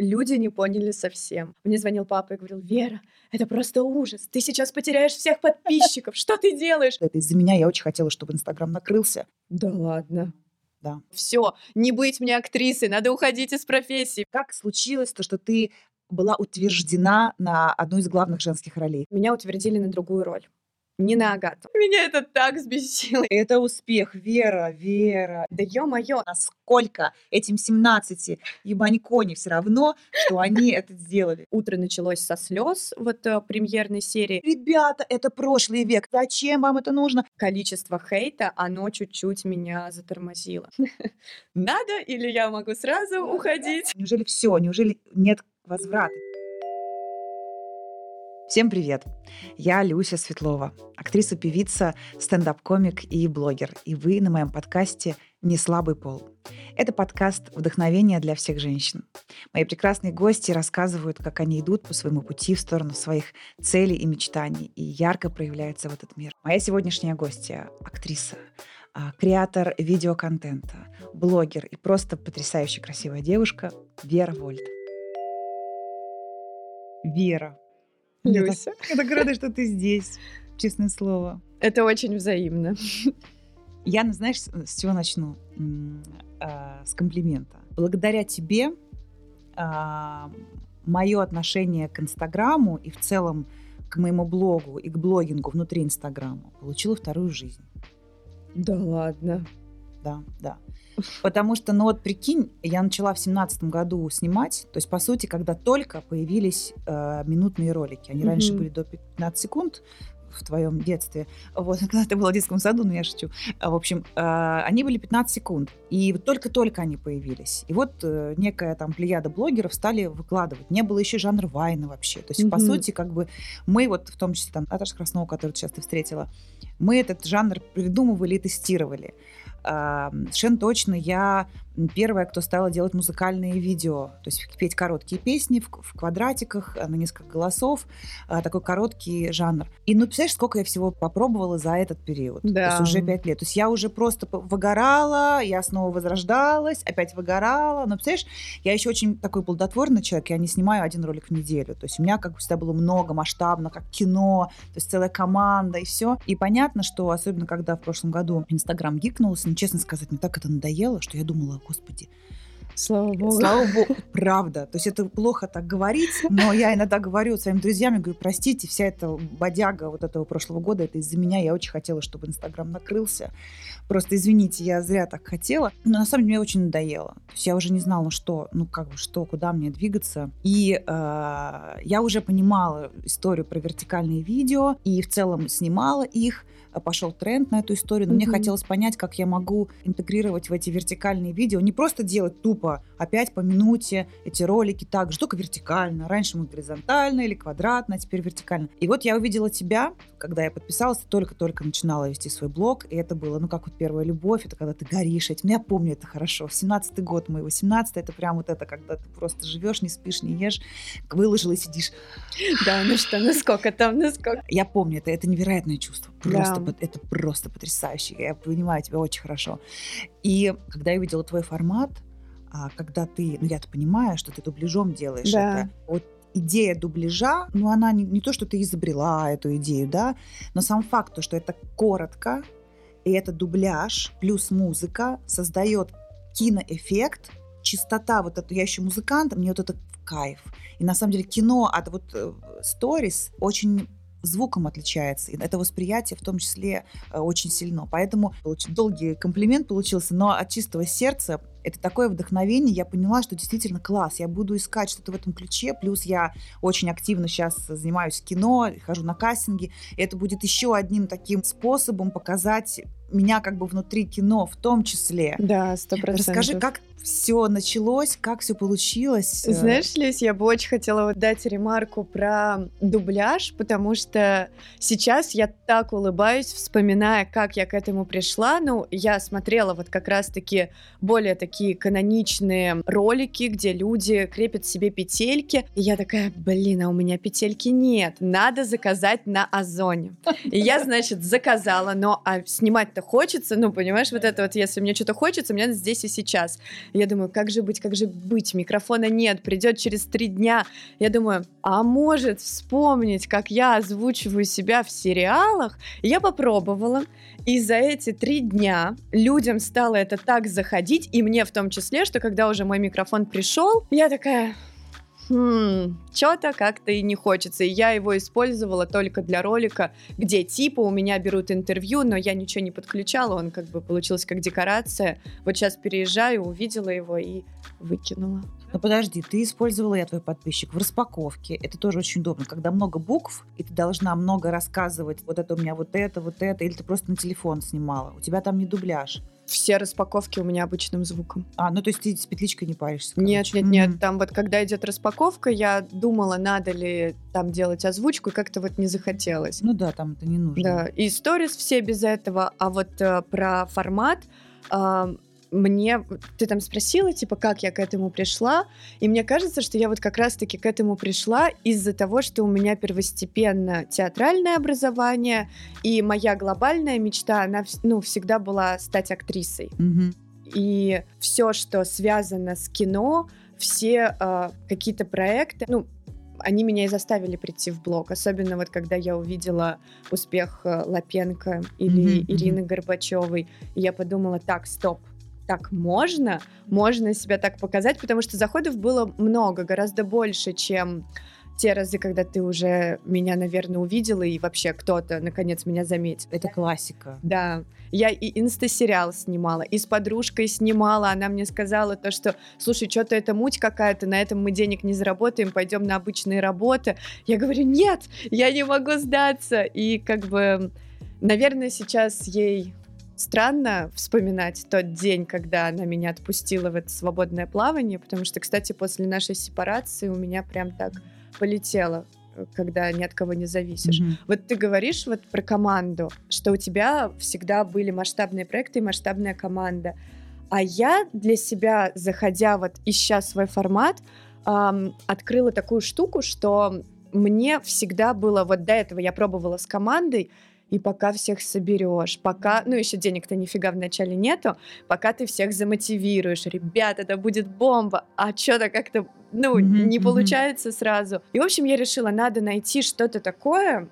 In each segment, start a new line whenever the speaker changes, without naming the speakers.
люди не поняли совсем. Мне звонил папа и говорил, Вера, это просто ужас. Ты сейчас потеряешь всех подписчиков. Что ты делаешь?
Это из-за меня я очень хотела, чтобы Инстаграм накрылся.
Да ладно.
Да.
Все, не быть мне актрисой, надо уходить из профессии.
Как случилось то, что ты была утверждена на одну из главных женских ролей?
Меня утвердили на другую роль. Не на Агату. Меня это так взбесило.
Это успех, Вера, Вера.
Да ё-моё.
Насколько этим 17 ебанько не все равно, что они это сделали.
Утро началось со слез, вот э, премьерной серии.
Ребята, это прошлый век. Зачем вам это нужно?
Количество хейта, оно чуть-чуть меня затормозило. Надо или я могу сразу уходить?
Неужели все? Неужели нет возврата? Всем привет! Я Люся Светлова, актриса, певица, стендап-комик и блогер. И вы на моем подкасте «Не слабый пол». Это подкаст вдохновения для всех женщин. Мои прекрасные гости рассказывают, как они идут по своему пути в сторону своих целей и мечтаний и ярко проявляются в этот мир. Моя сегодняшняя гостья – актриса, а, креатор видеоконтента, блогер и просто потрясающе красивая девушка Вера Вольт. Вера,
Люся.
я так рада, что ты здесь, честное слово.
Это очень взаимно.
Я, ну, знаешь, с чего начну? А, С комплимента. Благодаря тебе мое отношение к Инстаграму и в целом к моему блогу и к блогингу внутри Инстаграма получило вторую жизнь.
Да ладно.
Да, да. Потому что, ну вот прикинь, я начала в семнадцатом году снимать, то есть, по сути, когда только появились э, минутные ролики. Они раньше
Мгм.
были до 15 секунд в твоем детстве, вот, когда ты была в детском саду, но я шучу. А, В общем, э, они были 15 секунд, и вот только-только они появились. И вот э, некая там плеяда блогеров стали выкладывать. Не было еще жанра вайна вообще. То есть, по
Мгм.
сути, как бы мы вот, в том числе там Наташа Краснова, которую сейчас ты встретила, мы этот жанр придумывали и тестировали. А, Совершенно точно я первая, кто стала делать музыкальные видео, то есть петь короткие песни в, в квадратиках а, на несколько голосов, а, такой короткий жанр. И ну, представляешь, сколько я всего попробовала за этот период? То
Да.
есть уже пять лет. То есть я уже просто выгорала, я снова возрождалась, опять выгорала. Но представляешь, я еще очень такой плодотворный человек, я не снимаю один ролик в неделю. То есть у меня как бы всегда было много, масштабно, как кино, то есть целая команда и все. И понятно, что особенно когда в прошлом году Инстаграм гикнулся, ну, честно сказать, мне так это надоело, что я думала, господи,
Слава богу.
слава богу, правда. То есть это плохо так говорить, но я иногда говорю своим друзьям, я говорю, простите, вся эта бодяга вот этого прошлого года, это из-за меня, я очень хотела, чтобы Инстаграм накрылся. Просто извините, я зря так хотела. Но на самом деле мне очень надоело. То есть я уже не знала, что, ну как бы что, куда мне двигаться. И э, я уже понимала историю про вертикальные видео и в целом снимала их. Пошел тренд на эту историю, но мне
Мгм.
хотелось понять, как я могу интегрировать в эти вертикальные видео, не просто делать тупо опять по минуте эти ролики так же, только вертикально. Раньше мы горизонтально или квадратно, а теперь вертикально. И вот я увидела тебя, когда я подписалась, только-только начинала вести свой блог, и это было, ну, как вот первая любовь, это когда ты горишь этим. Я помню это хорошо. 17-й год мой, 18 это прям вот это, когда ты просто живешь, не спишь, не ешь, выложила и сидишь.
Да, ну что, ну сколько там, ну сколько.
Я помню, это, это невероятное чувство. Просто,
Да.
это просто потрясающе. Я понимаю тебя очень хорошо. И когда я увидела твой формат, а, когда ты, ну я-то понимаю, что ты дубляжом делаешь
Да.
это. Вот идея дубляжа, ну она не, не то, что ты изобрела эту идею, да, но сам факт, то, что это коротко, и это дубляж плюс музыка создает киноэффект, чистота, вот это, я еще музыкант, мне вот это кайф. И на самом деле кино от вот сторис очень звуком отличается. И это восприятие в том числе э, очень сильно. Поэтому долгий комплимент получился, но от чистого сердца это такое вдохновение. Я поняла, что действительно класс. Я буду искать что-то в этом ключе. Плюс я очень активно сейчас занимаюсь кино, хожу на кастинги. И это будет еще одним таким способом показать меня как бы внутри кино в том числе.
Да, сто процентов.
Расскажи, как все началось, как все получилось. э,
Знаешь, Лиз, я бы очень хотела вот дать ремарку про дубляж, потому что сейчас я так улыбаюсь, вспоминая, как я к этому пришла. Ну, я смотрела вот как раз-таки более такие каноничные ролики, где люди крепят себе петельки. И я такая, блин, а у меня петельки нет. Надо заказать на Озоне. И я, значит, заказала, но а снимать-то когда-то хочется, ну, понимаешь, вот это вот, если мне что-то хочется, мне здесь и сейчас. Я думаю, как же быть, как же быть, микрофона нет, придет через три дня. Я думаю, а может вспомнить, как я озвучиваю себя в сериалах? Я попробовала, и за эти три дня людям стало это так заходить, и мне в том числе, что когда уже мой микрофон пришел, я такая, хм, что-то как-то и не хочется. И я его использовала только для ролика, где типа у меня берут интервью, но я ничего не подключала, он как бы получился как декорация. Вот сейчас переезжаю, увидела его и выкинула.
Но подожди, ты использовала, я твой подписчик, в распаковке. Это тоже очень удобно, когда много букв, и ты должна много рассказывать, вот это у меня вот это, вот это, или ты просто на телефон снимала. У тебя там не дубляж.
Все распаковки у меня обычным звуком.
А, ну то есть ты с петличкой не паришься?
Нет,
короче.
нет,
Мгм.
нет. Там вот когда идет распаковка, я думала, надо ли там делать озвучку, и как-то вот не захотелось.
Ну да, там это не нужно.
Да, и сторис все без этого, а вот э, про формат а, мне, ты там спросила, типа, как я к этому пришла, и мне кажется, что я вот как раз-таки к этому пришла из-за того, что у меня первостепенно театральное образование, и моя глобальная мечта, она, ну, всегда была стать актрисой.
Мгм.
И все, что связано с кино, все э, какие-то проекты, ну, они меня и заставили прийти в блог. Особенно вот когда я увидела успех э, Лапенко или
Мгм,
Ирины Горбачевой, и я подумала, так, стоп, так можно? Можно себя так показать, потому что заходов было много, гораздо больше, чем те разы, когда ты уже меня, наверное, увидела, и вообще кто-то, наконец, меня заметил.
Это классика.
Да, я и инстасериал снимала, и с подружкой снимала. Она мне сказала то, что, слушай, что-то это муть какая-то, на этом мы денег не заработаем, пойдем на обычные работы. Я говорю, нет, я не могу сдаться. И как бы, наверное, сейчас ей странно вспоминать тот день, когда она меня отпустила в это свободное плавание, потому что, кстати, после нашей сепарации у меня прям так полетело, э, когда ни от кого не зависишь.
Мгм.
Вот ты говоришь вот про команду, что у тебя всегда были масштабные проекты и масштабная команда. А я для себя, заходя вот ища свой формат, ам, открыла такую штуку, что мне всегда было вот до этого я пробовала с командой, и пока всех соберешь, пока, ну еще денег-то нифига вначале нету, пока ты всех замотивируешь, ребят, это будет бомба, а что-то как-то, ну,
Мгм,
не получается сразу. И, в общем, я решила, надо найти что-то такое,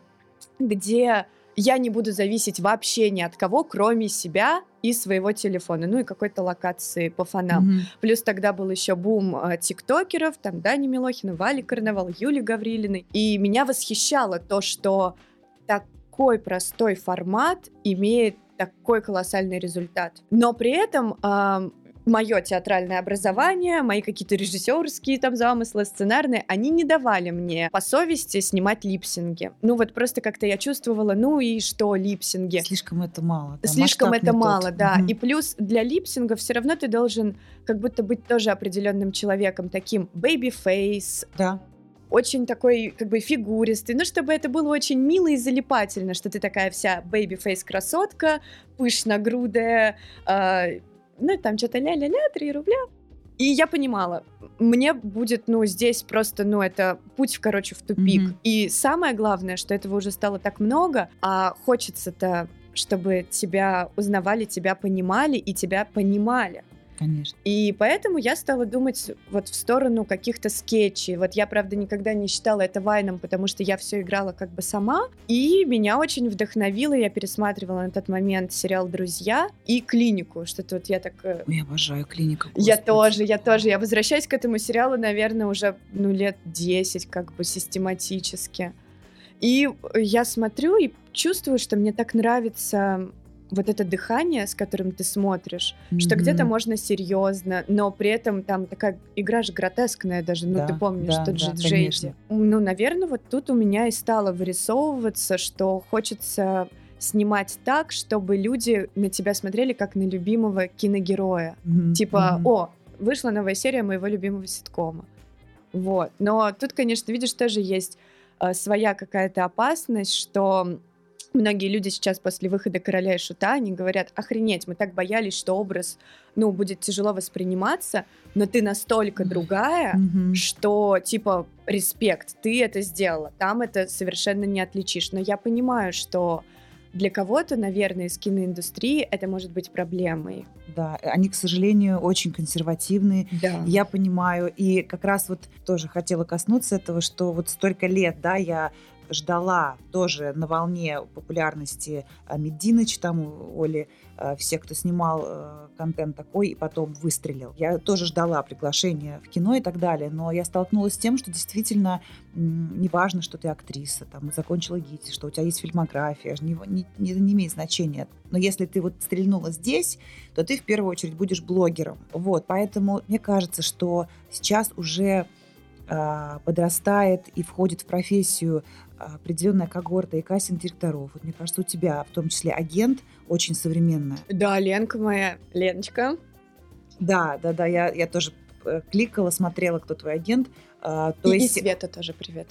где я не буду зависеть вообще ни от кого, кроме себя и своего телефона, ну и какой-то локации по фанам.
Мгм.
Плюс тогда был еще бум э, тиктокеров, там Дани Милохина, Вали Карнавал, Юли Гаврилиной. И меня восхищало то, что такой простой формат имеет такой колоссальный результат. Но при этом мое театральное образование, мои какие-то режиссерские там замыслы, сценарные, они не давали мне по совести снимать липсинги. Ну вот просто как-то я чувствовала, ну и что липсинги?
Слишком это мало. да,
Слишком это
не тот.
мало, да.
Мгм.
И плюс для липсинга все равно ты должен как будто быть тоже определенным человеком, таким baby-face,
Да.
Очень такой как бы фигуристый, ну чтобы это было очень мило и залипательно, что ты такая вся baby-face красотка, пышногрудая, э, ну там что-то ля-ля-ля, 3 рубля. И я понимала, мне будет, ну, здесь просто, ну, это путь, короче, в тупик.
Мгм.
И самое главное, что этого уже стало так много, а хочется-то, чтобы тебя узнавали, тебя понимали и тебя понимали.
Конечно.
И поэтому я стала думать вот в сторону каких-то скетчей. Вот я, правда, никогда не считала это вайном, потому что я все играла как бы сама. И меня очень вдохновило, я пересматривала на тот момент сериал «Друзья» и «Клинику», что-то вот я так... э,
я обожаю клиника.
Я
господи.
тоже, я тоже. Я возвращаюсь к этому сериалу, наверное, уже ну, лет 10 как бы систематически. И я смотрю и чувствую, что мне так нравится вот это дыхание, с которым ты смотришь, что
Мгм.
где-то можно серьезно, но при этом там такая игра же гротескная даже, ну
Да,
ты помнишь,
да,
тот
да,
же Джейди.
конечно.
Ну, наверное, вот тут у меня и стало вырисовываться, что хочется снимать так, чтобы люди на тебя смотрели как на любимого киногероя.
Мгм.
Типа,
Мгм.
о, вышла новая серия моего любимого ситкома. Вот. Но тут, конечно, видишь, тоже есть э, своя какая-то опасность, что многие люди сейчас после выхода «Короля и Шута», они говорят, охренеть, мы так боялись, что образ, ну, будет тяжело восприниматься, но ты настолько другая,
Мгм.
что, типа, респект, ты это сделала, там это совершенно не отличишь. Но я понимаю, что для кого-то, наверное, из киноиндустрии это может быть проблемой.
Да, они, к сожалению, очень консервативны.
Да.
Я понимаю. И как раз вот тоже хотела коснуться этого, что вот столько лет, да, я ждала тоже на волне популярности а, Мединыч, там Оли а, все, кто снимал э, контент такой, и потом выстрелил. Я тоже ждала приглашения в кино и так далее, но я столкнулась с тем, что действительно не важно, что ты актриса, там, закончила ГИТИ, что у тебя есть фильмография, не, не, не, не имеет значения. Но если ты вот стрельнула здесь, то ты в первую очередь будешь блогером. Вот, поэтому мне кажется, что сейчас уже подрастает и входит в профессию определенная когорта и кастинг-директоров. Вот мне кажется, у тебя в том числе агент очень современная.
Да, Ленка моя, Леночка.
Да, да, да, я, я тоже э, кликала, смотрела, кто твой агент. А, то
и,
есть,
и Света тоже привет.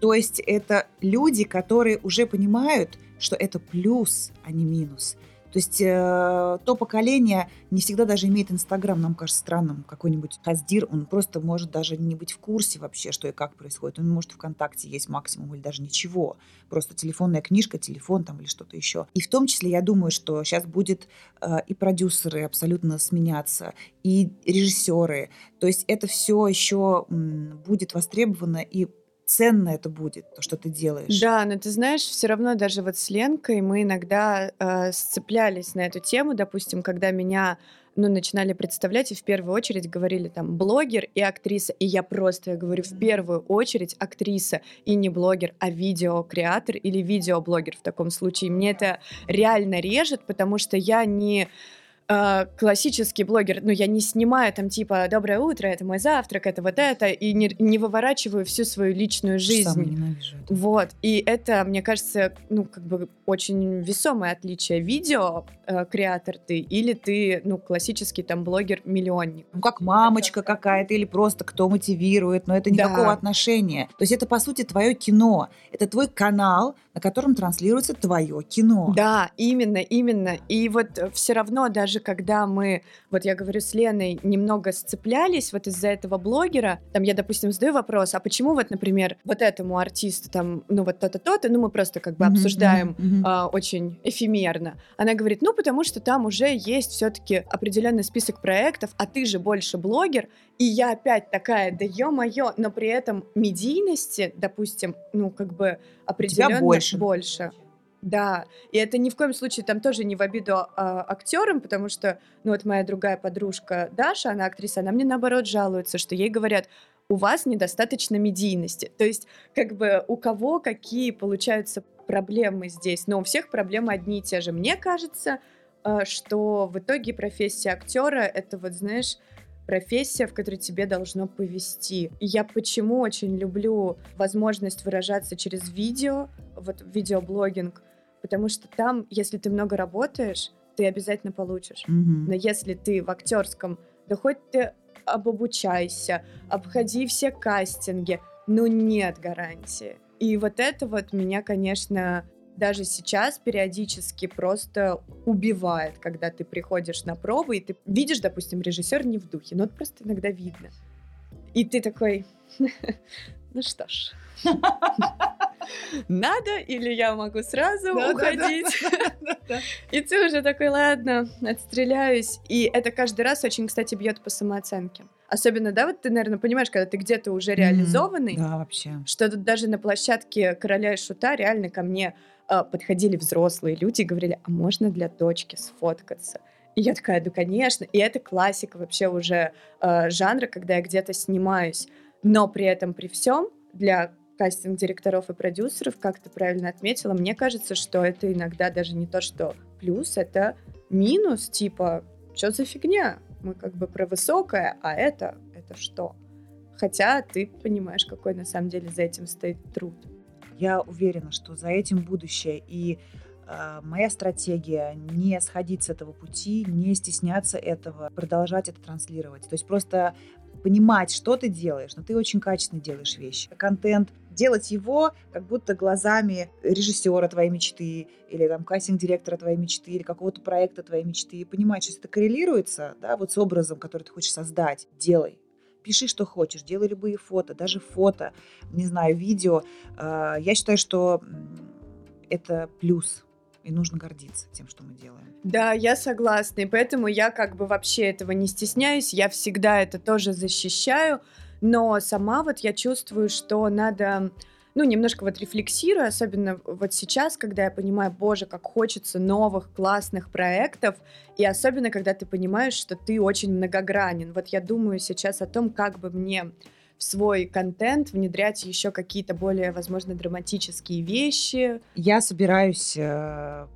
То есть это люди, которые уже понимают, что это плюс, а не минус. То есть э, то поколение не всегда даже имеет Инстаграм, нам кажется странным. Какой-нибудь Хаздир, он просто может даже не быть в курсе вообще, что и как происходит. Он может ВКонтакте есть максимум или даже ничего. Просто телефонная книжка, телефон там или что-то еще. И в том числе я думаю, что сейчас будет э, и продюсеры абсолютно сменяться, и режиссеры. То есть это все еще м, будет востребовано и ценно это будет, то, что ты делаешь.
Да, но ты знаешь, все равно даже вот с Ленкой мы иногда э, сцеплялись на эту тему, допустим, когда меня ну, начинали представлять и в первую очередь говорили там блогер и актриса. И я просто, я говорю, в первую очередь актриса и не блогер, а видеокреатор или видеоблогер в таком случае. Мне это реально режет, потому что я не э, классический блогер, ну, я не снимаю там типа «Доброе утро, это мой завтрак, это вот это», и не, не выворачиваю всю свою личную жизнь.
Сам ненавижу это.
Вот, и это, мне кажется, ну, как бы очень весомое отличие. Видео э, креатор ты или ты, ну, классический там блогер-миллионник.
Ну, как мамочка какая-то или просто кто мотивирует, но это никакого
Да.
отношения. То есть это, по сути, твое кино. Это твой канал, на котором транслируется твое кино.
Да, именно, именно. И вот все равно, даже когда мы, вот я говорю с Леной, немного сцеплялись вот из-за этого блогера, там я, допустим, задаю вопрос, а почему вот, например, вот этому артисту там, ну вот то-то, то-то, ну мы просто как бы
Мгм,
обсуждаем
мгм.
а, очень эфемерно. Она говорит, ну потому что там уже есть все-таки определенный список проектов, а ты же больше блогер, и я опять такая, да ё-моё, но при этом медийности, допустим, ну как бы определенно
больше.
больше. Да, и это ни в коем случае там тоже не в обиду а, актерам, потому что, ну вот моя другая подружка Даша, она актриса, она мне наоборот жалуется, что ей говорят, у вас недостаточно медийности. То есть, как бы у кого какие получаются проблемы здесь, но у всех проблемы одни и те же. Мне кажется, а, что в итоге профессия актера это вот, знаешь, профессия, в которой тебе должно повести. Я почему очень люблю возможность выражаться через видео, вот видеоблогинг, потому что там, если ты много работаешь, ты обязательно получишь.
Мгм.
Но если ты в актерском, да хоть ты обобучайся, обходи все кастинги, ну нет гарантии. И вот это вот меня, конечно, даже сейчас периодически просто убивает, когда ты приходишь на пробы, и ты видишь, допустим, режиссер не в духе, но это просто иногда видно. И ты такой, ну что ж, надо или я могу сразу
Да-да-да.
уходить? И ты уже такой, ладно, отстреляюсь. И это каждый раз очень, кстати, бьет по самооценке. Особенно, да, вот ты, наверное, понимаешь, когда ты где-то уже реализованный,
Да, вообще.
что тут даже на площадке короля и шута реально ко мне а, подходили взрослые люди и говорили, а можно для дочки сфоткаться? И я такая, да, конечно. И это классика вообще уже э, жанра, когда я где-то снимаюсь. Но при этом, при всем, для кастинг-директоров и продюсеров, как ты правильно отметила, мне кажется, что это иногда даже не то, что плюс, это минус, типа, что за фигня? Мы как бы про высокое, а это, это что? Хотя ты понимаешь, какой на самом деле за этим стоит труд.
Я уверена, что за этим будущее. И э, моя стратегия не сходить с этого пути, не стесняться этого, продолжать это транслировать. То есть просто понимать, что ты делаешь, но ты очень качественно делаешь вещи. Контент, делать его как будто глазами режиссера твоей мечты или там кастинг-директора твоей мечты или какого-то проекта твоей мечты и понимать, что это коррелируется да, вот с образом, который ты хочешь создать, делай. Пиши, что хочешь, делай любые фото, даже фото, не знаю, видео. А, Я считаю, что это плюс. И нужно гордиться тем, что мы делаем.
Да, я согласна. И поэтому я как бы вообще этого не стесняюсь. Я всегда это тоже защищаю. Но сама вот я чувствую, что надо ну, немножко вот рефлексирую, особенно вот сейчас, когда я понимаю, боже, как хочется новых классных проектов, и особенно, когда ты понимаешь, что ты очень многогранен. Вот я думаю сейчас о том, как бы мне в свой контент внедрять еще какие-то более, возможно, драматические вещи.
Я собираюсь э,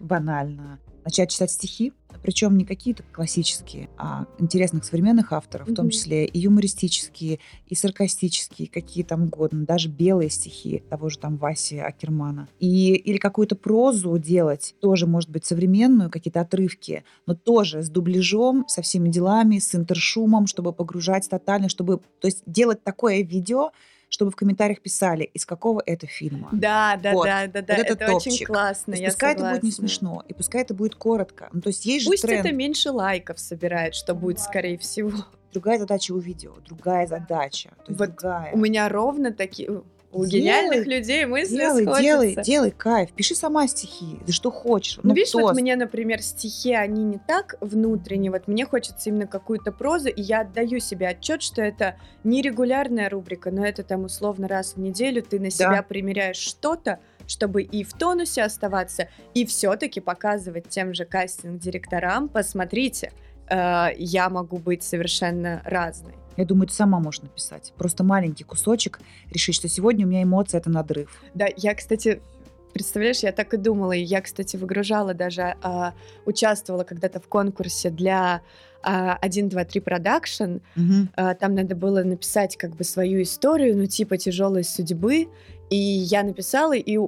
банально начать читать стихи, причем не какие-то классические, а интересных современных авторов, mm-hmm. в том числе и юмористические, и саркастические, какие там угодно, даже белые стихи того же там Васи Акермана. И, или какую-то прозу делать, тоже, может быть, современную, какие-то отрывки, но тоже с дубляжом, со всеми делами, с интершумом, чтобы погружать тотально, чтобы, то есть делать такое видео, чтобы в комментариях писали, из какого это фильма.
Да, да, вот. да, да, да. Вот это, это очень классно.
То есть, пускай согласна. это будет не смешно, и пускай это будет коротко. Ну, то есть есть
Пусть
же тренд.
это меньше лайков собирает, что будет, скорее всего.
Другая задача у видео, другая задача.
Вот
другая.
У меня ровно такие у делай, гениальных людей мысли
делай,
сходятся.
Делай, делай, кайф. Пиши сама стихи, да что хочешь.
Ну, ну видишь, вот мне, например, стихи, они не так внутренние. Вот мне хочется именно какую-то прозу, и я отдаю себе отчет, что это не регулярная рубрика, но это там условно раз в неделю ты на себя да. примеряешь что-то, чтобы и в тонусе оставаться, и все-таки показывать тем же кастинг-директорам, посмотрите, э, я могу быть совершенно разной.
Я думаю, ты сама можешь написать. Просто маленький кусочек, решить, что сегодня у меня эмоция — это надрыв.
Да, я, кстати, Представляешь, я так и думала. И я, кстати, выгружала даже, а, участвовала когда-то в конкурсе для а, 1, 2, 3 продакшн. Угу. А, там надо было написать как бы свою историю, ну типа тяжелой судьбы. И я написала и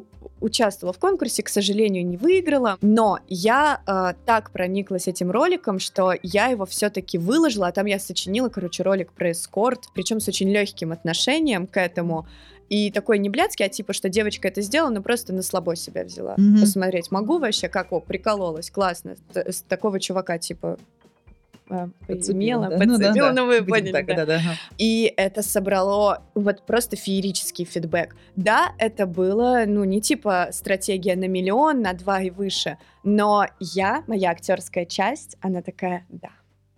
участвовала в конкурсе, к сожалению, не выиграла, но я э, так прониклась этим роликом, что я его все-таки выложила, а там я сочинила, короче, ролик про эскорт, причем с очень легким отношением к этому. И такой не блядский, а типа, что девочка это сделала, но просто на слабо себя взяла. Mm-hmm. Посмотреть могу вообще, как, о, прикололась, классно. С такого чувака, типа, подцепила, да? подцепила, ну, да, ну вы поняли, так, да. Да, да. И это собрало вот просто феерический фидбэк. Да, это было, ну, не типа стратегия на миллион, на два и выше, но я, моя актерская часть, она такая, да,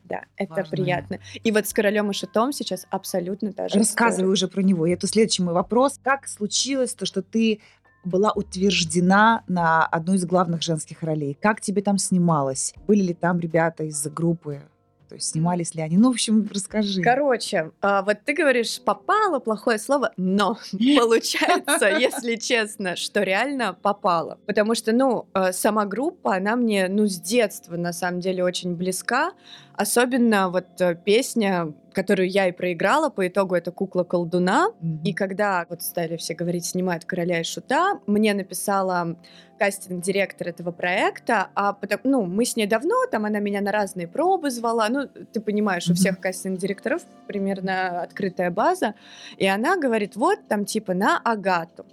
да, это Важно. приятно. И вот с королем и шутом сейчас абсолютно даже.
Рассказывай уже про него. И это следующий мой вопрос. Как случилось то, что ты была утверждена на одну из главных женских ролей? Как тебе там снималось? Были ли там ребята из группы то есть снимались ли они? Ну, в общем, расскажи.
Короче, а, вот ты говоришь, попало, плохое слово, но получается, если честно, что реально попало. Потому что, ну, а, сама группа, она мне, ну, с детства, на самом деле, очень близка. Особенно вот э, песня, которую я и проиграла, по итогу это «Кукла колдуна». Mm-hmm. И когда вот стали все говорить «Снимают короля и шута», мне написала кастинг-директор этого проекта, а потому, ну, мы с ней давно, там она меня на разные пробы звала, ну, ты понимаешь, у всех кастинг-директоров примерно открытая база, и она говорит, вот там типа на Агату.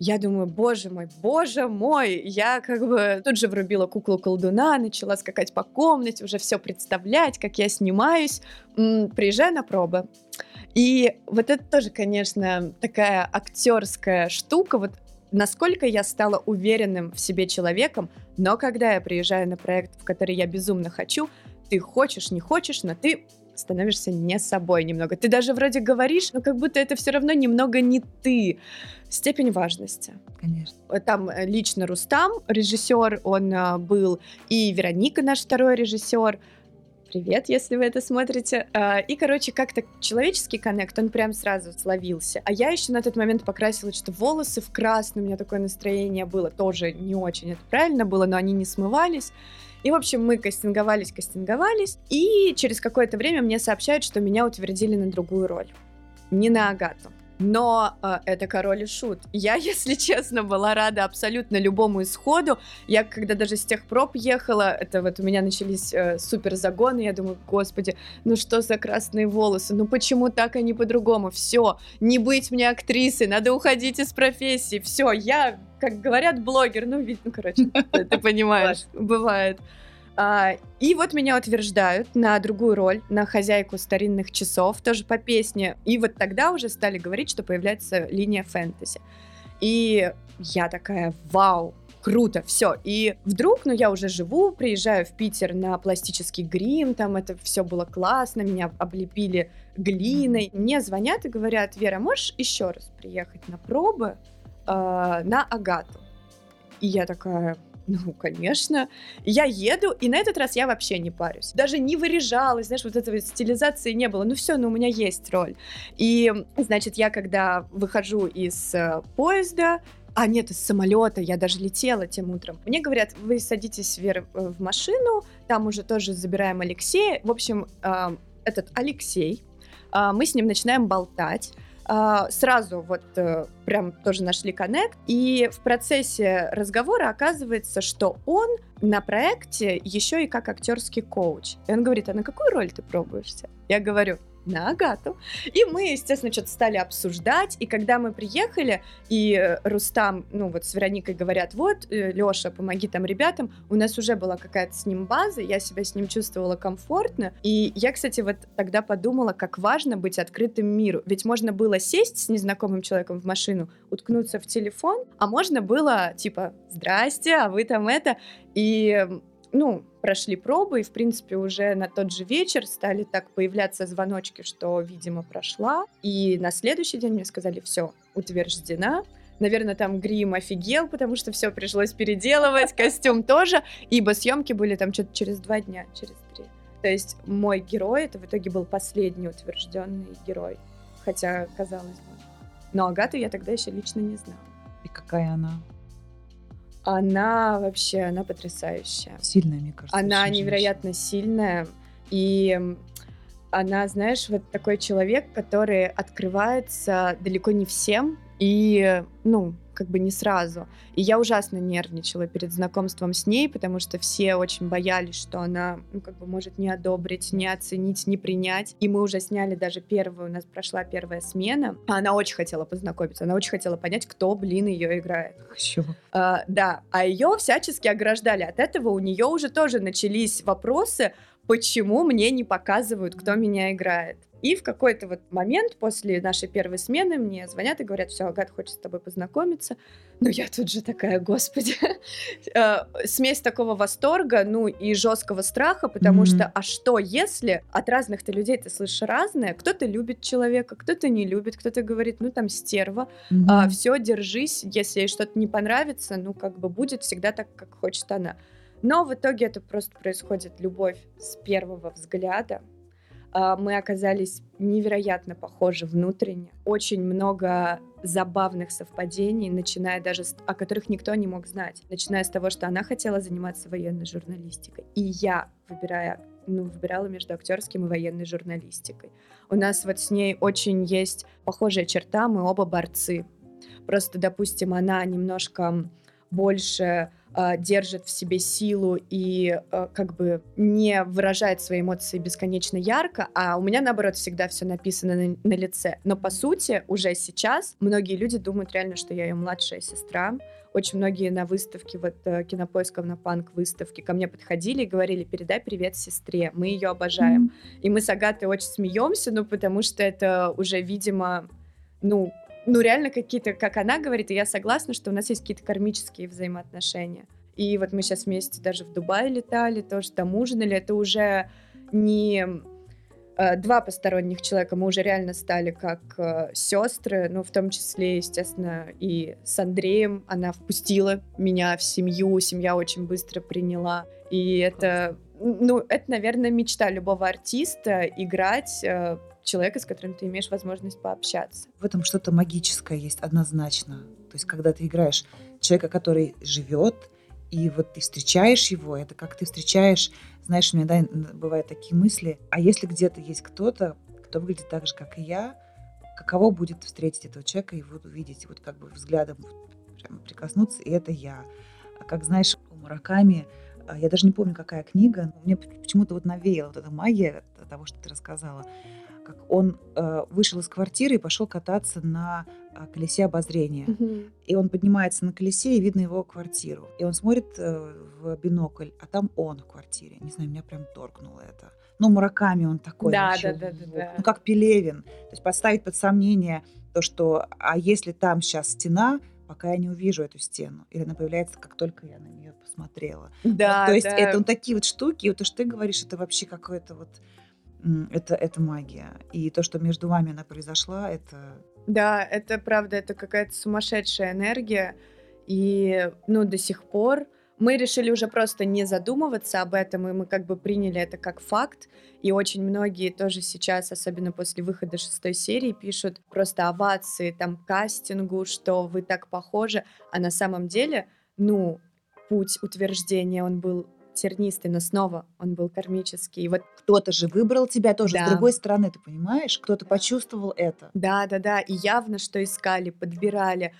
Я думаю, боже мой, боже мой, я как бы тут же врубила куклу колдуна, начала скакать по комнате, уже все представлять, как я снимаюсь, приезжаю на пробы. И вот это тоже, конечно, такая актерская штука, вот насколько я стала уверенным в себе человеком, но когда я приезжаю на проект, в который я безумно хочу, ты хочешь, не хочешь, но ты становишься не собой немного. Ты даже вроде говоришь, но как будто это все равно немного не ты. Степень важности.
Конечно.
Там э, лично Рустам, режиссер, он а, был, и Вероника, наш второй режиссер. Привет, если вы это смотрите. И, короче, как-то человеческий коннект, он прям сразу словился. А я еще на тот момент покрасила что волосы в красный, у меня такое настроение было, тоже не очень это правильно было, но они не смывались. И, в общем, мы кастинговались, кастинговались, и через какое-то время мне сообщают, что меня утвердили на другую роль. Не на Агату. Но э, это король и шут. Я, если честно, была рада абсолютно любому исходу. Я, когда даже с тех проб ехала, это вот у меня начались э, супер загоны, я думаю, господи, ну что за красные волосы, ну почему так, а не по-другому? Все, не быть мне актрисой, надо уходить из профессии, все, я как говорят, блогер, ну, ведь, ну, короче, ты понимаешь, бывает. А, и вот меня утверждают на другую роль, на хозяйку старинных часов, тоже по песне. И вот тогда уже стали говорить, что появляется линия фэнтези. И я такая, вау, круто, все. И вдруг, ну, я уже живу, приезжаю в Питер на пластический грим, там это все было классно, меня облепили глиной. Мне звонят и говорят, Вера, можешь еще раз приехать на пробы э, на Агату? И я такая, ну, конечно. Я еду, и на этот раз я вообще не парюсь. Даже не выряжалась, знаешь, вот этой стилизации не было. Ну все, ну у меня есть роль. И, значит, я когда выхожу из э, поезда, а нет, из самолета, я даже летела тем утром. Мне говорят, вы садитесь Вера, э, в машину, там уже тоже забираем Алексея. В общем, э, этот Алексей, мы с ним начинаем болтать. Uh, сразу вот uh, прям тоже нашли коннект, и в процессе разговора оказывается, что он на проекте еще и как актерский коуч. И он говорит, а на какую роль ты пробуешься? Я говорю, на Агату. И мы, естественно, что-то стали обсуждать. И когда мы приехали, и э, Рустам, ну вот с Вероникой говорят, вот, э, Леша, помоги там ребятам, у нас уже была какая-то с ним база, я себя с ним чувствовала комфортно. И я, кстати, вот тогда подумала, как важно быть открытым миру. Ведь можно было сесть с незнакомым человеком в машину, уткнуться в телефон, а можно было типа, здрасте, а вы там это. И ну, прошли пробы, и, в принципе, уже на тот же вечер стали так появляться звоночки, что, видимо, прошла. И на следующий день мне сказали, все, утверждена. Наверное, там грим офигел, потому что все пришлось переделывать, костюм тоже, ибо съемки были там что-то через два дня, через три. То есть мой герой, это в итоге был последний утвержденный герой, хотя казалось бы. Но Агату я тогда еще лично не знала.
И какая она?
Она вообще, она потрясающая.
Сильная, мне кажется.
Она невероятно женщина. сильная. И она, знаешь, вот такой человек, который открывается далеко не всем. И, ну, как бы не сразу. И я ужасно нервничала перед знакомством с ней, потому что все очень боялись, что она, ну, как бы может не одобрить, не оценить, не принять. И мы уже сняли даже первую, у нас прошла первая смена. Она очень хотела познакомиться, она очень хотела понять, кто, блин, ее играет.
Чего?
А, да, а ее всячески ограждали от этого. У нее уже тоже начались вопросы, почему мне не показывают, кто меня играет. И в какой-то вот момент после нашей первой смены мне звонят и говорят, все, Агат хочет с тобой познакомиться. Ну, я тут же такая, господи. Э, смесь такого восторга, ну, и жесткого страха, потому mm-hmm. что, а что если от разных-то людей ты слышишь разное? Кто-то любит человека, кто-то не любит, кто-то говорит, ну, там, стерва, mm-hmm. а, все, держись, если ей что-то не понравится, ну, как бы будет всегда так, как хочет она. Но в итоге это просто происходит любовь с первого взгляда, мы оказались невероятно похожи внутренне. Очень много забавных совпадений, начиная даже с, о которых никто не мог знать. Начиная с того, что она хотела заниматься военной журналистикой. И я, выбирая, ну, выбирала между актерским и военной журналистикой. У нас вот с ней очень есть похожая черта, мы оба борцы. Просто, допустим, она немножко больше держит в себе силу и э, как бы не выражает свои эмоции бесконечно ярко, а у меня наоборот всегда все написано на, на лице. Но по сути уже сейчас многие люди думают реально, что я ее младшая сестра. Очень многие на выставке, вот э, кинопоисков на панк выставке, ко мне подходили и говорили, передай привет сестре, мы ее обожаем. Mm-hmm. И мы с Агатой очень смеемся, ну потому что это уже, видимо, ну, ну, реально какие-то, как она говорит, и я согласна, что у нас есть какие-то кармические взаимоотношения. И вот мы сейчас вместе даже в Дубай летали, тоже там ужинали. Это уже не э, два посторонних человека, мы уже реально стали как э, сестры, ну, в том числе, естественно, и с Андреем. Она впустила меня в семью, семья очень быстро приняла. И это, ну, это, наверное, мечта любого артиста играть э, человека, с которым ты имеешь возможность пообщаться.
В этом что-то магическое есть однозначно. То есть, когда ты играешь человека, который живет, и вот ты встречаешь его, это как ты встречаешь, знаешь, у меня да, бывают такие мысли, а если где-то есть кто-то, кто выглядит так же, как и я, каково будет встретить этого человека и вот увидеть, вот как бы взглядом прямо прикоснуться, и это я. А как знаешь, у Мураками, а, я даже не помню, какая книга, но мне почему-то вот навеяла вот эта магия того, что ты рассказала как он э, вышел из квартиры и пошел кататься на э, колесе обозрения. Угу. И он поднимается на колесе, и видно его квартиру. И он смотрит э, в бинокль, а там он в квартире. Не знаю, меня прям торкнуло это. Ну, Мураками он такой.
Да, да, да, да, да.
Ну, как Пелевин. То есть поставить под сомнение то, что, а если там сейчас стена, пока я не увижу эту стену. Или она появляется, как только я на нее посмотрела.
Да,
вот, то есть
да.
это вот такие вот штуки, вот то, что ты говоришь, это вообще какое-то вот это, это магия. И то, что между вами она произошла, это...
Да, это правда, это какая-то сумасшедшая энергия. И, ну, до сих пор мы решили уже просто не задумываться об этом, и мы как бы приняли это как факт. И очень многие тоже сейчас, особенно после выхода шестой серии, пишут просто овации там кастингу, что вы так похожи. А на самом деле, ну, путь утверждения, он был тернистый, но снова он был кармический. И вот
кто-то же выбрал тебя тоже
Да.
с другой стороны, ты понимаешь? Кто-то почувствовал это.
Да, да, да. И явно, что искали, подбирали.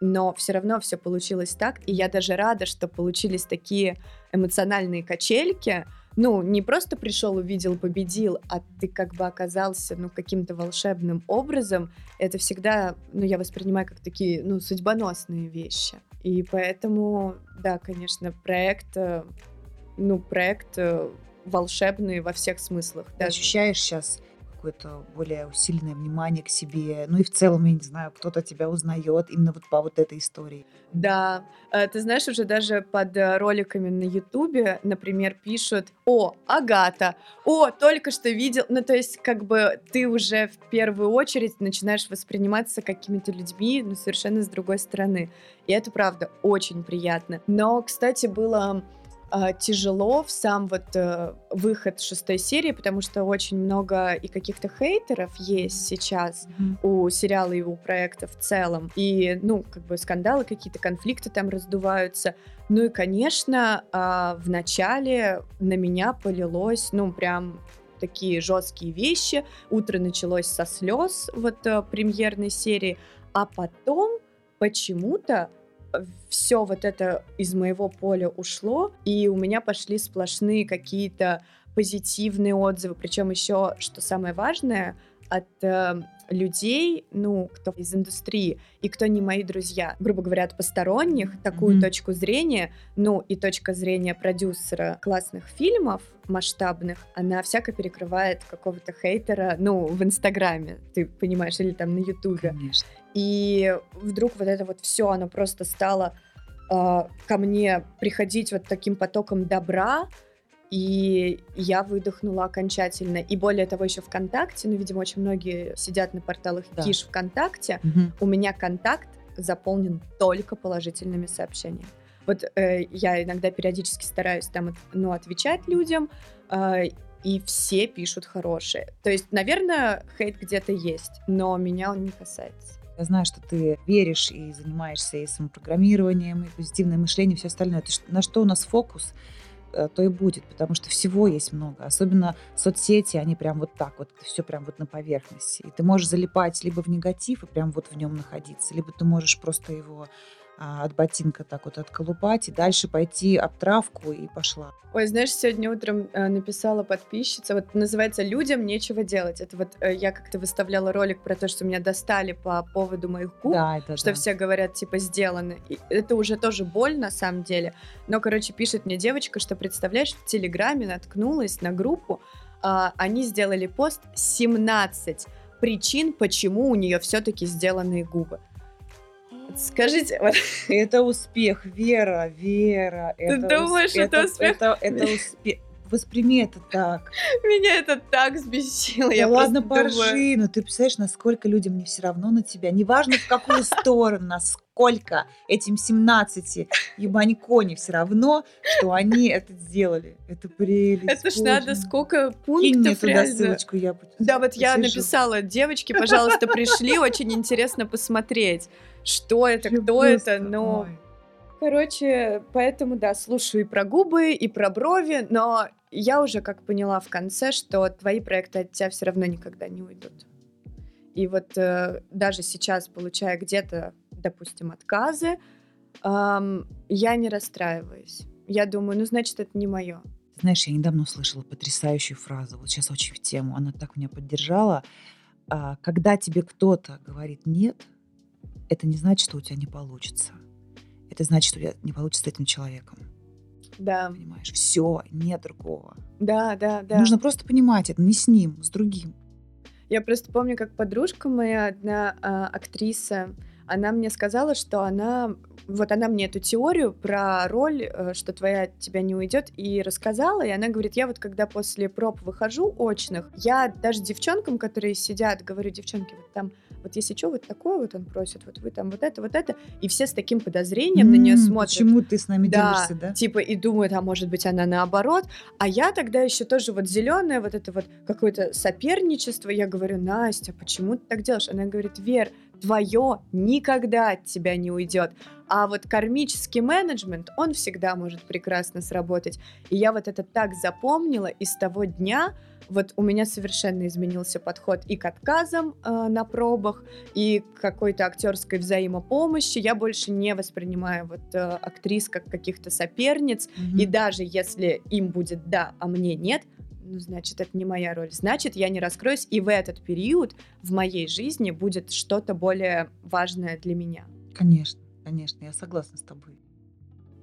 Но все равно все получилось так. И я даже рада, что получились такие эмоциональные качельки. Ну, не просто пришел, увидел, победил, а ты как бы оказался, ну, каким-то волшебным образом. Это всегда, ну, я воспринимаю как такие, ну, судьбоносные вещи. И поэтому, да, конечно, проект, э, ну, проект э, волшебный во всех смыслах.
Ты
Даже
ощущаешь сейчас какое-то более усиленное внимание к себе. Ну и в целом, я не знаю, кто-то тебя узнает именно вот по вот этой истории.
Да, э, ты знаешь, уже даже под э, роликами на Ютубе, например, пишут «О, Агата! О, только что видел!» Ну, то есть, как бы ты уже в первую очередь начинаешь восприниматься какими-то людьми, ну, совершенно с другой стороны. И это, правда, очень приятно. Но, кстати, было тяжело в сам вот э, выход шестой серии, потому что очень много и каких-то хейтеров есть сейчас, у сериала и у проекта в целом. И, ну, как бы скандалы какие-то, конфликты там раздуваются. Ну и, конечно, а, в начале на меня полилось, ну, прям такие жесткие вещи. Утро началось со слез вот э, премьерной серии, а потом почему-то все вот это из моего поля ушло, и у меня пошли сплошные какие-то позитивные отзывы, причем еще, что самое важное, от э, людей, ну, кто из индустрии и кто не мои друзья, грубо говоря, от посторонних, такую
Мгм.
точку зрения, ну, и точка зрения продюсера классных фильмов масштабных, она всяко перекрывает какого-то хейтера, ну, в Инстаграме, ты понимаешь, или там на Ютубе.
Конечно.
И вдруг вот это вот все, оно просто стало а, ко мне приходить вот таким потоком добра, и я выдохнула окончательно. И более того, еще ВКонтакте, ну, видимо, очень многие сидят на порталах
Да.
Киш ВКонтакте,
Мгм.
у меня контакт заполнен только положительными сообщениями. Вот э, я иногда периодически стараюсь там, ну, отвечать людям, э, и все пишут хорошие. То есть, наверное, хейт где-то есть, но меня он не касается.
Я знаю, что ты веришь и занимаешься и самопрограммированием, и позитивным мышлением, и все остальное. Это ш- на что у нас фокус, э, то и будет, потому что всего есть много. Особенно соцсети, они прям вот так вот, все прям вот на поверхности. И ты можешь залипать либо в негатив и прям вот в нем находиться, либо ты можешь просто его от ботинка так вот отколупать и дальше пойти об травку и пошла.
Ой, знаешь, сегодня утром э, написала подписчица, вот называется «Людям нечего делать». Это вот э, я как-то выставляла ролик про то, что меня достали по поводу моих губ,
Да, это
что
да.
все говорят, типа, сделаны. И это уже тоже боль, на самом деле. Но, короче, пишет мне девочка, что, представляешь, в Телеграме наткнулась на группу, а, они сделали пост 17 причин, почему у нее все-таки сделанные губы. Скажите, вот
Это успех, Вера, Вера.
Ты
это
думаешь,
усп-
это успех?
Это, это успех. Восприми это так.
меня это так взбесило.
Да
я
ладно, поржи, но ты представляешь, насколько людям не все равно на тебя. Неважно, в какую сторону, насколько этим 17 ебанько не все равно, что они это сделали. Это прелесть.
Это ж надо сколько
Кинь мне
пунктов
туда ссылочку, я
Да, вот я написала, девочки, пожалуйста, пришли, очень интересно посмотреть, что это,
Я
кто это, но...
ой.
Короче, поэтому, да, слушаю и про губы, и про брови, но я уже как поняла в конце, что твои проекты от тебя все равно никогда не уйдут. И вот э, даже сейчас, получая где-то, допустим, отказы, ам, я не расстраиваюсь. Я думаю, ну, значит, это не мое.
Знаешь, я недавно услышала потрясающую фразу, вот сейчас очень в тему, она так меня поддержала. А, Когда тебе кто-то говорит «нет», это не значит, что у тебя не получится. Это значит, что у тебя не получится с этим человеком.
Да,
Понимаешь? Все, нет другого.
да, да, да.
Нужно просто понимать это, не с ним, с другим.
Я просто помню, как подружка моя, одна а, актриса, она мне сказала, что она вот она мне эту теорию про роль, э, что твоя тебя не уйдет, и рассказала, и она говорит, я вот когда после проб выхожу очных, я даже девчонкам, которые сидят, говорю, девчонки, вот там вот если что, вот такое вот он просит, вот вы там вот это, вот это, и все с таким подозрением mm, на нее смотрят.
Почему ты с нами да, делишься, да?
Типа и думают, а может быть она наоборот, а я тогда еще тоже вот зеленая, вот это вот какое-то соперничество, я говорю, Настя, почему ты так делаешь? Она говорит, Вер, твое никогда от тебя не уйдет. А вот кармический менеджмент, он всегда может прекрасно сработать. И я вот это так запомнила, и с того дня вот у меня совершенно изменился подход и к отказам э, на пробах, и к какой-то актерской взаимопомощи. Я больше не воспринимаю вот э, актрис как каких-то соперниц, mm-hmm. и даже если им будет да, а мне нет, ну, значит, это не моя роль. Значит, я не раскроюсь, и в этот период в моей жизни будет что-то более важное для меня.
Конечно, конечно, я согласна с тобой.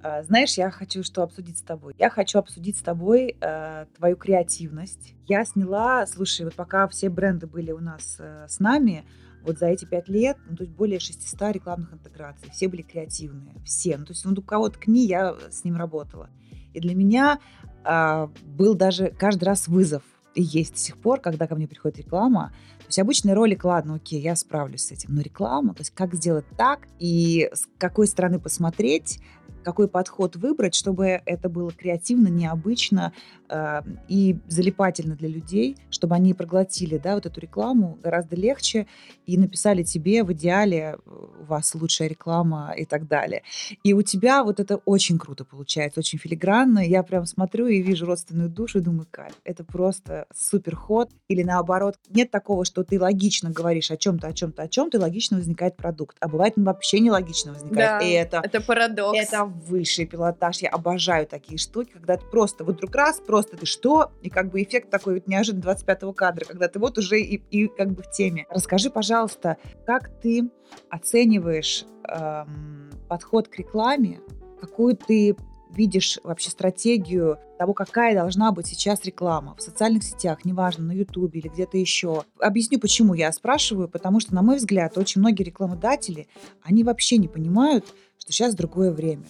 А, знаешь, я хочу что обсудить с тобой. Я хочу обсудить с тобой э, твою креативность. Я сняла, слушай, вот пока все бренды были у нас э, с нами, вот за эти пять лет, ну, то есть более 600 рекламных интеграций, все были креативные, все. Ну, то есть, ну, у кого-то ткни, я с ним работала. И для меня э, был даже каждый раз вызов, и есть до сих пор, когда ко мне приходит реклама. То есть обычный ролик, ладно, окей, я справлюсь с этим, но реклама, то есть как сделать так и с какой стороны посмотреть, какой подход выбрать, чтобы это было креативно, необычно э, и залипательно для людей, чтобы они проглотили да, вот эту рекламу гораздо легче и написали тебе в идеале у вас лучшая реклама и так далее. И у тебя вот это очень круто получается, очень филигранно. Я прям смотрю и вижу родственную душу и думаю, кайф, это просто супер ход. Или наоборот, нет такого, что ты логично говоришь о чем-то, о чем-то, о чем-то, и логично возникает продукт. А бывает он вообще нелогично возникает.
Да,
и это,
это парадокс.
Это высший пилотаж. Я обожаю такие штуки, когда ты просто вот вдруг раз, просто ты что, и как бы эффект такой вот неожиданно 25-го кадра, когда ты вот уже и, и как бы в теме. Расскажи, пожалуйста, как ты оцениваешь эм, подход к рекламе, какую ты видишь вообще стратегию того, какая должна быть сейчас реклама в социальных сетях, неважно, на Ютубе или где-то еще. Объясню, почему я спрашиваю, потому что, на мой взгляд, очень многие рекламодатели, они вообще не понимают, что сейчас другое время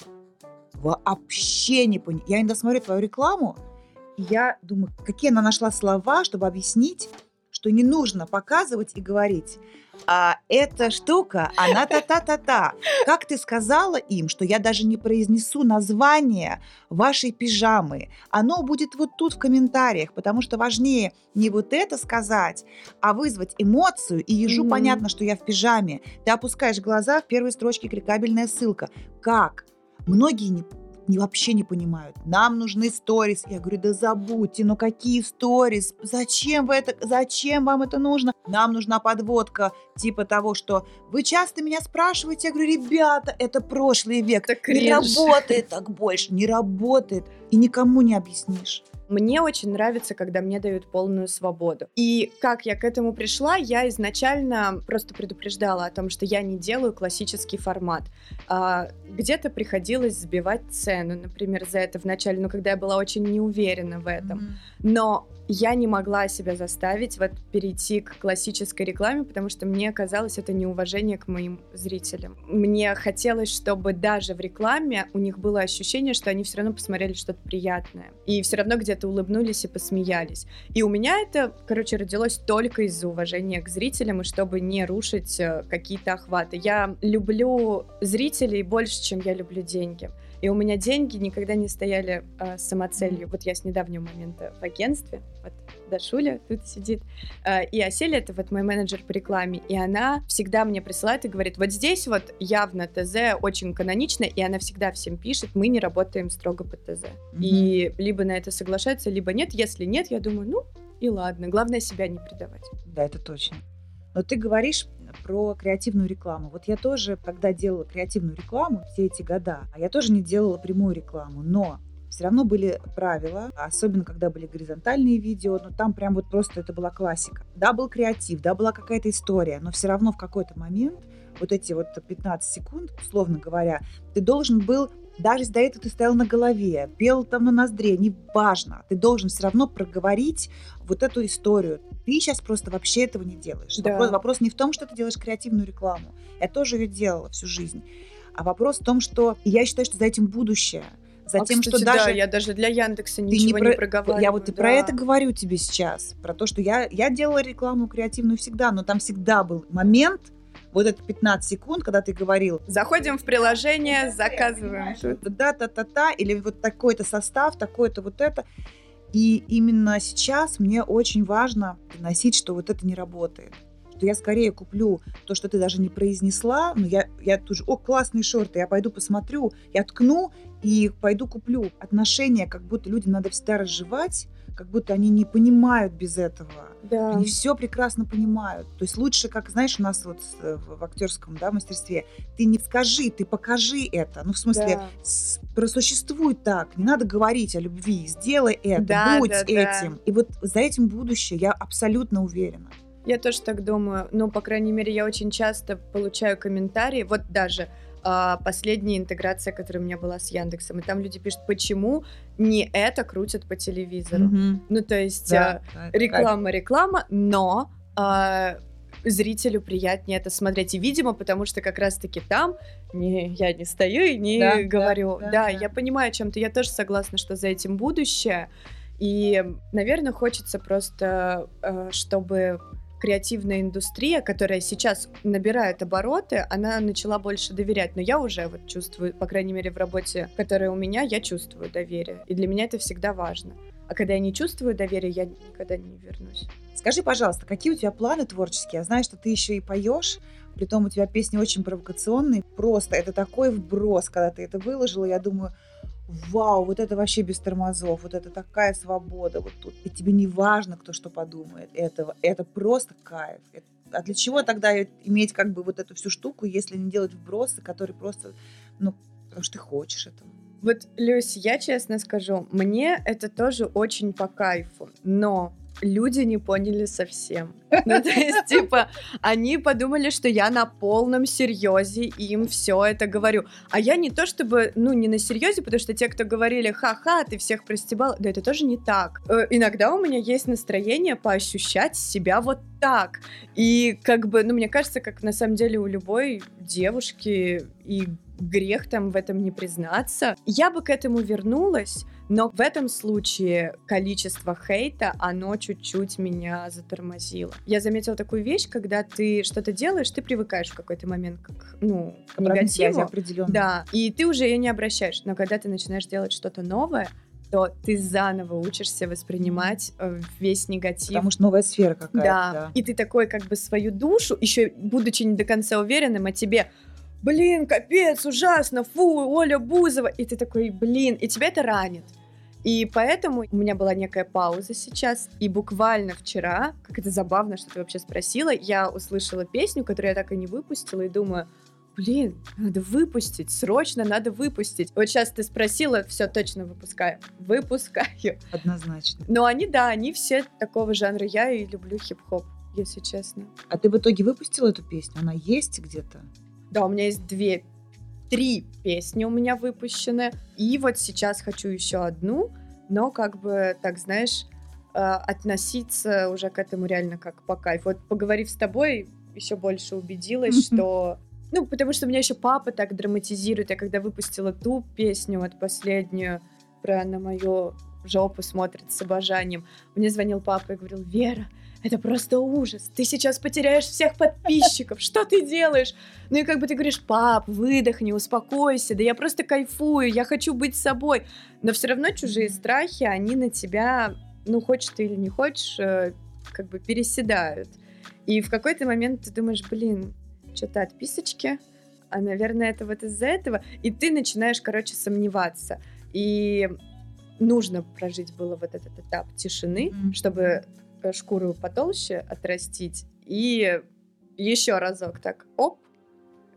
вообще не понимаю. Я иногда смотрю твою рекламу, и я думаю, какие она нашла слова, чтобы объяснить, что не нужно показывать и говорить. А эта штука, она та-та-та-та. Как ты сказала им, что я даже не произнесу название вашей пижамы? Оно будет вот тут в комментариях, потому что важнее не вот это сказать, а вызвать эмоцию, и ежу mm-hmm. понятно, что я в пижаме. Ты опускаешь глаза, в первой строчке кликабельная ссылка. Как? Многие не, не вообще не понимают. Нам нужны сторис. Я говорю, да забудьте, ну какие сторис? Зачем вы это, зачем вам это нужно? Нам нужна подводка типа того, что вы часто меня спрашиваете. Я говорю, ребята, это прошлый век.
Это
не работает так больше, не работает. И никому не объяснишь.
Мне очень нравится, когда мне дают полную свободу. И как я к этому пришла, я изначально просто предупреждала о том, что я не делаю классический формат. А, где-то приходилось сбивать цену, например, за это в начале, но когда я была очень неуверена в этом. Mm-hmm. Но я не могла себя заставить вот перейти к классической рекламе, потому что мне казалось это неуважение к моим зрителям. Мне хотелось, чтобы даже в рекламе у них было ощущение, что они все равно посмотрели что-то приятное. И все равно где-то улыбнулись и посмеялись. И у меня это, короче, родилось только из-за уважения к зрителям и чтобы не рушить э, какие-то охваты. Я люблю зрителей больше, чем я люблю деньги. И у меня деньги никогда не стояли э, самоцелью. Вот я с недавнего момента в агентстве, вот Дашуля тут сидит, э, и Аселя это вот мой менеджер по рекламе, и она всегда мне присылает и говорит, вот здесь вот явно ТЗ очень канонично, и она всегда всем пишет, мы не работаем строго по ТЗ. Mm-hmm. И либо на это соглашаются, либо нет. Если нет, я думаю, ну и ладно, главное себя не предавать.
Да, это точно. Но ты говоришь про креативную рекламу. Вот я тоже, когда делала креативную рекламу все эти года, а я тоже не делала прямую рекламу, но все равно были правила, особенно когда были горизонтальные видео, но там прям вот просто это была классика. Да, был креатив, да, была какая-то история, но все равно в какой-то момент вот эти вот 15 секунд, условно говоря, ты должен был даже если до этого ты стоял на голове, пел там на ноздре, неважно, ты должен все равно проговорить вот эту историю. Ты сейчас просто вообще этого не делаешь. Да. Вопрос, вопрос не в том, что ты делаешь креативную рекламу. Я тоже ее делала всю жизнь. А вопрос в том, что я считаю, что за этим будущее. За
а,
тем,
кстати,
что даже...
Да, я даже для Яндекса ничего не,
не
про... проговариваю.
Я вот да. и про это говорю тебе сейчас. Про то, что я, я делала рекламу креативную всегда, но там всегда был момент, вот это 15 секунд, когда ты говорил...
Заходим в приложение, заказываем.
Да-та-та-та, или вот такой-то состав, такой-то вот это. И именно сейчас мне очень важно приносить, что вот это не работает. Что я скорее куплю то, что ты даже не произнесла, но я, я тут же, о, классные шорты, я пойду посмотрю, я ткну и пойду куплю. Отношения, как будто людям надо всегда разжевать, как будто они не понимают без этого.
Да.
Они все прекрасно понимают. То есть лучше, как знаешь, у нас вот э, в актерском да, мастерстве, ты не скажи, ты покажи это. Ну, в смысле, да. с, просуществуй так. Не надо говорить о любви. Сделай это, да, будь да, этим. Да. И вот за этим будущее, я абсолютно уверена.
Я тоже так думаю. Ну, по крайней мере, я очень часто получаю комментарии. Вот даже а, последняя интеграция, которая у меня была с Яндексом, и там люди пишут, почему не это крутят по телевизору. Mm-hmm. Ну, то есть да, а, реклама, как... реклама, но а, зрителю приятнее это смотреть. И, видимо, потому что как раз-таки там не, я не стою и не да, говорю. Да, да, да, да, я понимаю о чем-то. Я тоже согласна, что за этим будущее. И, наверное, хочется просто, э, чтобы креативная индустрия, которая сейчас набирает обороты, она начала больше доверять. Но я уже вот чувствую, по крайней мере, в работе, которая у меня, я чувствую доверие. И для меня это всегда важно. А когда я не чувствую доверия, я никогда не вернусь.
Скажи, пожалуйста, какие у тебя планы творческие? Я знаю, что ты еще и поешь, притом у тебя песни очень провокационные. Просто это такой вброс, когда ты это выложила, я думаю, вау, вот это вообще без тормозов, вот это такая свобода вот тут. И тебе не важно, кто что подумает этого. Это просто кайф. а для чего тогда иметь как бы вот эту всю штуку, если не делать вбросы, которые просто, ну, потому что ты хочешь этого?
Вот, Люсь, я честно скажу, мне это тоже очень по кайфу, но люди не поняли совсем. Ну, то есть, типа, они подумали, что я на полном серьезе им все это говорю. А я не то чтобы, ну, не на серьезе, потому что те, кто говорили, ха-ха, ты всех простебал, да это тоже не так. Э, иногда у меня есть настроение поощущать себя вот так. И как бы, ну, мне кажется, как на самом деле у любой девушки и грех там в этом не признаться. Я бы к этому вернулась, но в этом случае количество хейта, оно чуть-чуть меня затормозило. Я заметила такую вещь, когда ты что-то делаешь, ты привыкаешь в какой-то момент к, ну, к негативу. Да, и ты уже ее не обращаешь. Но когда ты начинаешь делать что-то новое, то ты заново учишься воспринимать э, весь негатив.
Потому что новая сфера какая-то.
Да. да. И ты такой как бы свою душу, еще будучи не до конца уверенным о тебе, блин, капец, ужасно, фу, Оля Бузова. И ты такой, блин, и тебя это ранит. И поэтому у меня была некая пауза сейчас. И буквально вчера, как это забавно, что ты вообще спросила, я услышала песню, которую я так и не выпустила, и думаю, блин, надо выпустить, срочно надо выпустить. Вот сейчас ты спросила, все точно выпускаю. Выпускаю.
Однозначно.
Но они, да, они все такого жанра. Я и люблю хип-хоп, если честно.
А ты в итоге выпустила эту песню? Она есть где-то?
Да, у меня есть две, три песни у меня выпущены. И вот сейчас хочу еще одну, но как бы, так знаешь, э, относиться уже к этому реально как по кайфу. Вот поговорив с тобой, еще больше убедилась, mm-hmm. что... Ну, потому что у меня еще папа так драматизирует. Я когда выпустила ту песню, вот последнюю, про на мою жопу смотрит с обожанием, мне звонил папа и говорил, Вера, это просто ужас. Ты сейчас потеряешь всех подписчиков. Что ты делаешь? Ну и как бы ты говоришь, пап, выдохни, успокойся. Да я просто кайфую, я хочу быть собой. Но все равно чужие страхи, они на тебя, ну хочешь ты или не хочешь, э, как бы переседают. И в какой-то момент ты думаешь, блин, что-то отписочки, а, наверное, это вот из-за этого. И ты начинаешь, короче, сомневаться. И нужно прожить было вот этот этап тишины, mm-hmm. чтобы шкуру потолще отрастить и еще разок так, оп,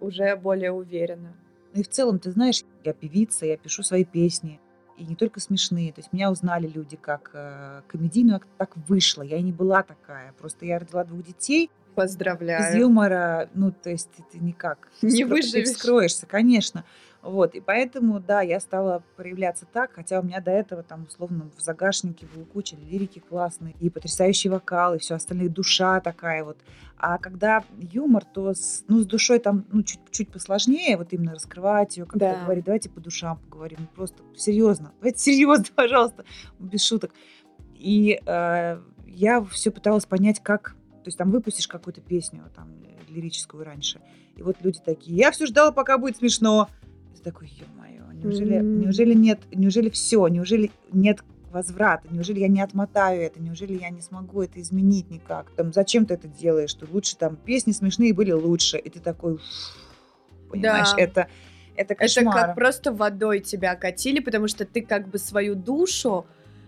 уже более уверенно.
Ну и в целом, ты знаешь, я певица, я пишу свои песни. и не только смешные. То есть меня узнали люди как э, комедийную, так вышло. Я и не была такая. Просто я родила двух детей.
Поздравляю.
Без юмора, ну, то есть ты никак
не
вскро-
выживешь.
Ты вскроешься, конечно. Вот, и поэтому, да, я стала проявляться так, хотя у меня до этого там, условно, в загашнике было куча лирики классной, и потрясающий вокал, и все остальное, душа такая вот. А когда юмор, то с, ну, с душой там ну, чуть-чуть посложнее, вот именно раскрывать ее, как-то
Да.
говорить, давайте по душам поговорим, ну, просто серьезно, давайте серьезно, пожалуйста, без шуток. И э, я все пыталась понять, как, то есть там выпустишь какую-то песню, там, лирическую раньше, и вот люди такие, я все ждала, пока будет смешно. Такой, ё-моё, неужели,
М.
неужели нет, неужели все, неужели нет возврата, неужели я не отмотаю это, неужели я не смогу это изменить никак? Там, зачем ты это делаешь? Что лучше там песни смешные были лучше, и ты такой, понимаешь,
Да.
это, это
Это
кошмар.
как просто водой тебя окатили, потому что ты как бы свою душу.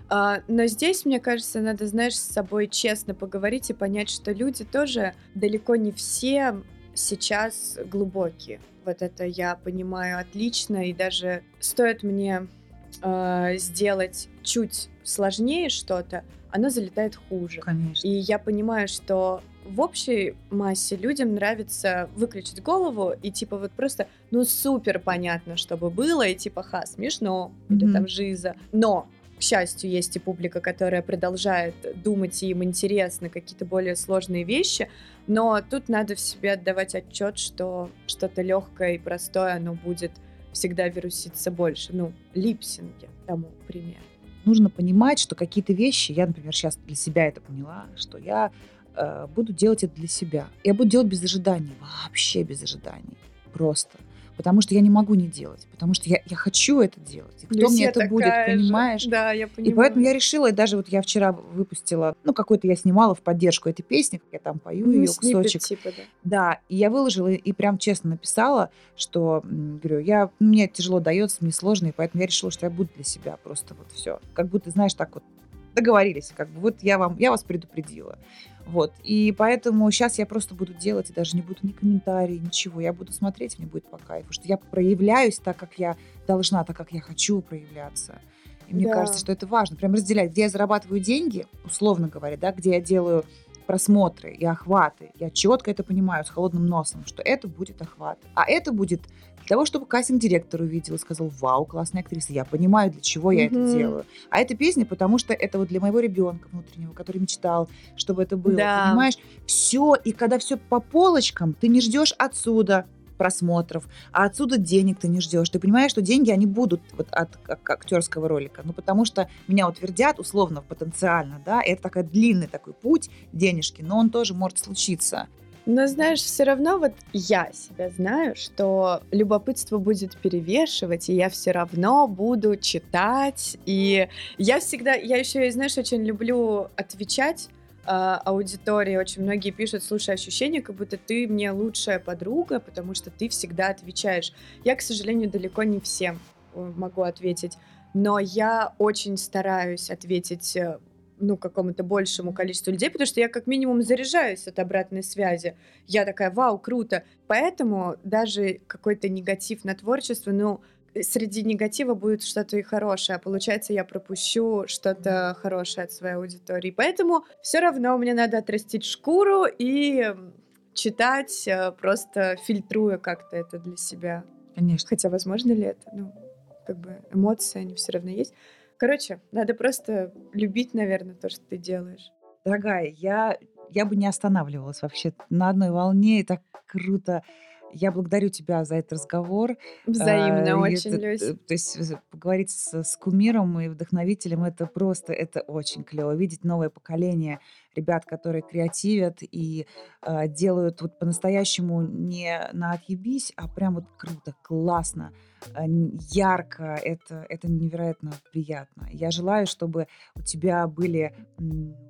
а, но здесь, мне кажется, надо, знаешь, с собой честно поговорить и понять, что люди тоже далеко не все сейчас глубокие. Вот это я понимаю отлично, и даже стоит мне а, сделать чуть сложнее что-то, оно залетает хуже.
Конечно.
И я понимаю, что в общей массе людям нравится выключить голову и типа вот просто, ну супер понятно, чтобы было, и типа ха, смешно, или
Мгм.
там жиза. Но, к счастью, есть и публика, которая продолжает думать, и им интересны какие-то более сложные вещи, но тут надо в себе отдавать отчет, что что-то легкое и простое, оно будет всегда вируситься больше. Ну, липсинги тому пример.
нужно понимать, что какие-то вещи, я, например, сейчас для себя это поняла, что я э, буду делать это для себя. Я буду делать без ожиданий, вообще без ожиданий, просто. Потому что я не могу не делать, потому что я, я хочу это делать. И кто мне это будет,
же.
понимаешь?
Да, я понимаю.
И поэтому я решила, и даже вот я вчера выпустила, ну, какой-то я снимала в поддержку этой песни, как я там пою
Ну,
ее кусочек.
типа, да.
Да, и я выложила и прям честно написала, что, говорю, я, мне тяжело дается, мне сложно, и поэтому я решила, что я буду для себя просто вот все. Как будто, знаешь, так вот договорились, как бы вот я вам, я вас предупредила. Вот, и поэтому сейчас я просто буду делать, и даже не буду ни комментарий, ничего, я буду смотреть, мне будет по кайфу, что я проявляюсь так, как я должна, так, как я хочу проявляться. И мне
Да.
кажется, что это важно, прям разделять, где я зарабатываю деньги, условно говоря, да, где я делаю просмотры и охваты. Я четко это понимаю с холодным носом, что это будет охват. А это будет того, чтобы кастинг-директор увидел и сказал, вау, классная актриса, я понимаю, для чего я это делаю. А эта песня, потому что это вот для моего ребенка внутреннего, который мечтал, чтобы это было.
Да.
Понимаешь? Все, и когда все по полочкам, ты не ждешь отсюда просмотров, а отсюда денег ты не ждешь. Ты понимаешь, что деньги, они будут вот от как, актерского ролика. Ну, потому что меня утвердят, условно, потенциально, да, это такой длинный такой путь денежки, но он тоже может случиться.
Но знаешь, все равно вот я себя знаю, что любопытство будет перевешивать, и я все равно буду читать. И я всегда, я еще, знаешь, очень люблю отвечать а, аудитории. Очень многие пишут, слушай, ощущение, как будто ты мне лучшая подруга, потому что ты всегда отвечаешь. Я, к сожалению, далеко не всем э, могу ответить, но я очень стараюсь ответить э, ну, какому-то большему количеству людей, потому что я как минимум заряжаюсь от обратной связи. Я такая, вау, круто. Поэтому даже какой-то негатив на творчество, ну, среди негатива будет что-то и хорошее, а получается я пропущу что-то хорошее от своей аудитории. Поэтому все равно мне надо отрастить шкуру и читать, э, просто фильтруя как-то это для себя.
Конечно.
Хотя, возможно ли это? Ну, как бы эмоции, они все равно есть. Короче, надо просто любить, наверное, то, что ты делаешь.
Дорогая, я, я бы не останавливалась вообще на одной волне, и так круто. Я благодарю тебя за этот разговор.
Взаимно
А,
очень,
это,
Люсь.
э, То есть поговорить с, с кумиром и вдохновителем, это просто, это очень клево. Видеть новое поколение ребят, которые креативят и э, делают вот по-настоящему не на отъебись, а прям вот круто, классно, э, ярко. Это, это невероятно приятно. Я желаю, чтобы у тебя были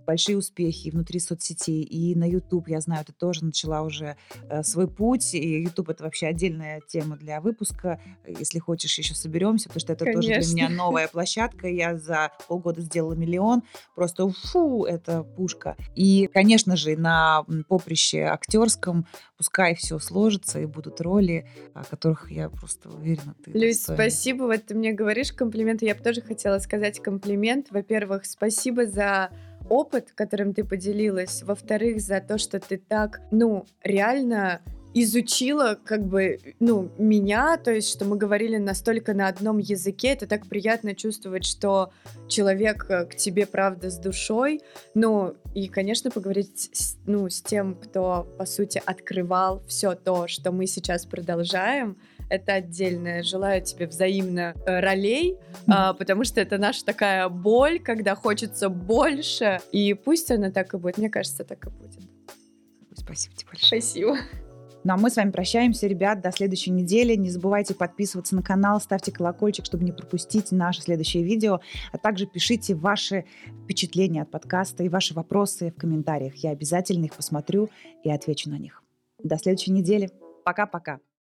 большие успехи внутри соцсетей и на YouTube. Я знаю, ты тоже начала уже э, свой путь, и YouTube это вообще отдельная тема для выпуска. Если хочешь, еще соберемся, потому что это тоже для меня
Конечно.
новая площадка. Я за полгода сделала миллион. Просто фу, это пушка. И, конечно же, на поприще актерском пускай все сложится и будут роли, о которых я просто уверена, ты
Люсь, достойна. спасибо. Вот ты мне говоришь комплименты. Я бы тоже хотела сказать комплимент. Во-первых, спасибо за опыт, которым ты поделилась. Во-вторых, за то, что ты так, ну, реально изучила как бы, ну, меня, то есть, что мы говорили настолько на одном языке, это так приятно чувствовать, что человек э, к тебе, правда, с душой, ну, и, конечно, поговорить, с, ну, с тем, кто, по сути, открывал все то, что мы сейчас продолжаем, это отдельное. Желаю тебе взаимно э, ролей, а, потому что это наша такая боль, когда хочется больше, и пусть она так и будет. Мне кажется, так и будет.
Спасибо тебе большое.
Спасибо.
Ну а мы с вами прощаемся, ребят, до следующей недели. Не забывайте подписываться на канал, ставьте колокольчик, чтобы не пропустить наше следующее видео. А также пишите ваши впечатления от подкаста и ваши вопросы в комментариях. Я обязательно их посмотрю и отвечу на них. До следующей недели. Пока-пока.